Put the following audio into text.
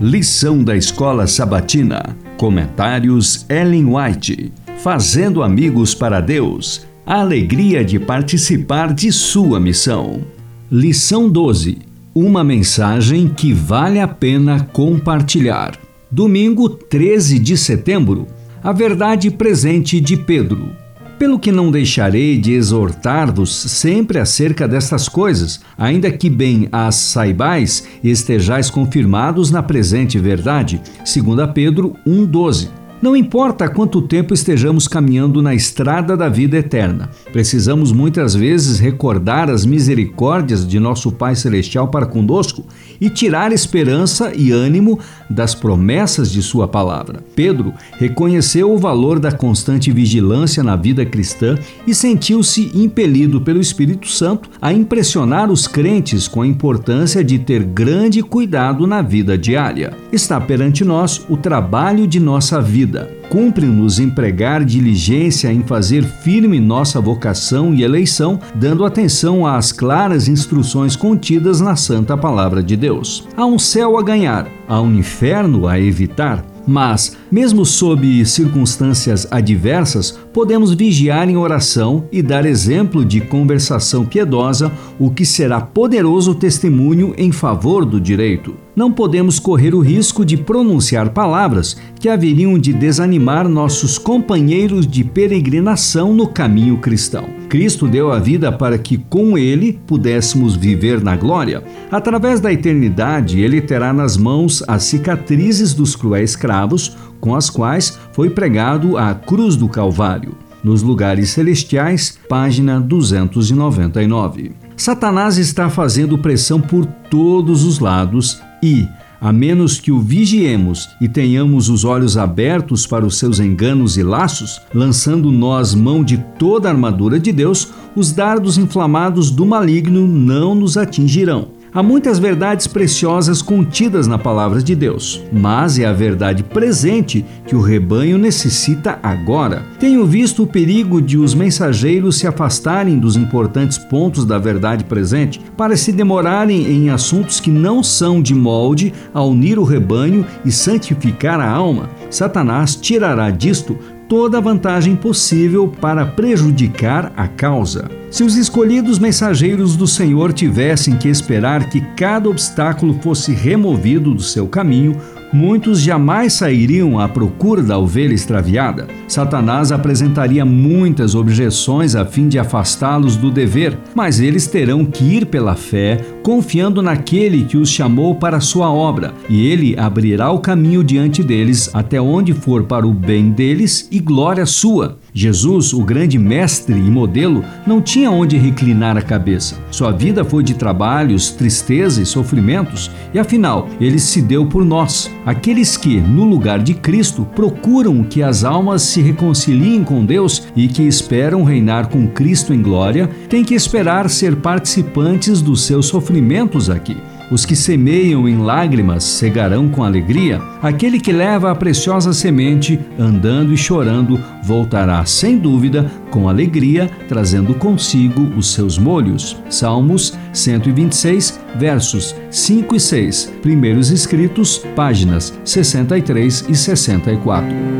Lição da Escola Sabatina. Comentários Ellen White. Fazendo amigos para Deus. A alegria de participar de sua missão. Lição 12. Uma mensagem que vale a pena compartilhar. Domingo 13 de setembro. A verdade presente de Pedro. Pelo que não deixarei de exortar-vos sempre acerca destas coisas, ainda que bem as saibais e estejais confirmados na presente verdade. 2 Pedro 1,12. Não importa quanto tempo estejamos caminhando na estrada da vida eterna, precisamos muitas vezes recordar as misericórdias de nosso Pai Celestial para conosco e tirar esperança e ânimo das promessas de Sua palavra. Pedro reconheceu o valor da constante vigilância na vida cristã e sentiu-se impelido pelo Espírito Santo a impressionar os crentes com a importância de ter grande cuidado na vida diária. Está perante nós o trabalho de nossa vida vida. Cumpre-nos empregar diligência em fazer firme nossa vocação e eleição, dando atenção às claras instruções contidas na Santa Palavra de Deus. Há um céu a ganhar, há um inferno a evitar. Mas, mesmo sob circunstâncias adversas, podemos vigiar em oração e dar exemplo de conversação piedosa, o que será poderoso testemunho em favor do direito. Não podemos correr o risco de pronunciar palavras que haveriam de desanimar nossos companheiros de peregrinação no caminho cristão. Cristo deu a vida para que com ele pudéssemos viver na glória. Através da eternidade, ele terá nas mãos as cicatrizes dos cruéis cravos com as quais foi pregado a cruz do Calvário. Nos lugares celestiais, página 299. Satanás está fazendo pressão por todos os lados e, a menos que o vigiemos e tenhamos os olhos abertos para os seus enganos e laços, lançando nós mão de toda a armadura de Deus, os dardos inflamados do maligno não nos atingirão. Há muitas verdades preciosas contidas na palavra de Deus, mas é a verdade presente que o rebanho necessita agora. Tenho visto o perigo de os mensageiros se afastarem dos importantes pontos da verdade presente para se demorarem em assuntos que não são de molde a unir o rebanho e santificar a alma. Satanás tirará disto toda a vantagem possível para prejudicar a causa. Se os escolhidos mensageiros do Senhor tivessem que esperar que cada obstáculo fosse removido do seu caminho, muitos jamais sairiam à procura da ovelha extraviada. Satanás apresentaria muitas objeções a fim de afastá-los do dever, mas eles terão que ir pela fé, confiando naquele que os chamou para sua obra, e ele abrirá o caminho diante deles até onde for para o bem deles e glória sua. Jesus, o grande mestre e modelo, não tinha onde reclinar a cabeça. Sua vida foi de trabalhos, tristeza e sofrimentos, e afinal, ele se deu por nós. Aqueles que, no lugar de Cristo, procuram que as almas se reconciliem com Deus e que esperam reinar com Cristo em glória, têm que esperar ser participantes dos seus sofrimentos aqui. Os que semeiam em lágrimas cegarão com alegria. Aquele que leva a preciosa semente, andando e chorando, voltará sem dúvida com alegria, trazendo consigo os seus molhos. Salmos 126, versos 5 e 6. Primeiros escritos, páginas 63 e 64.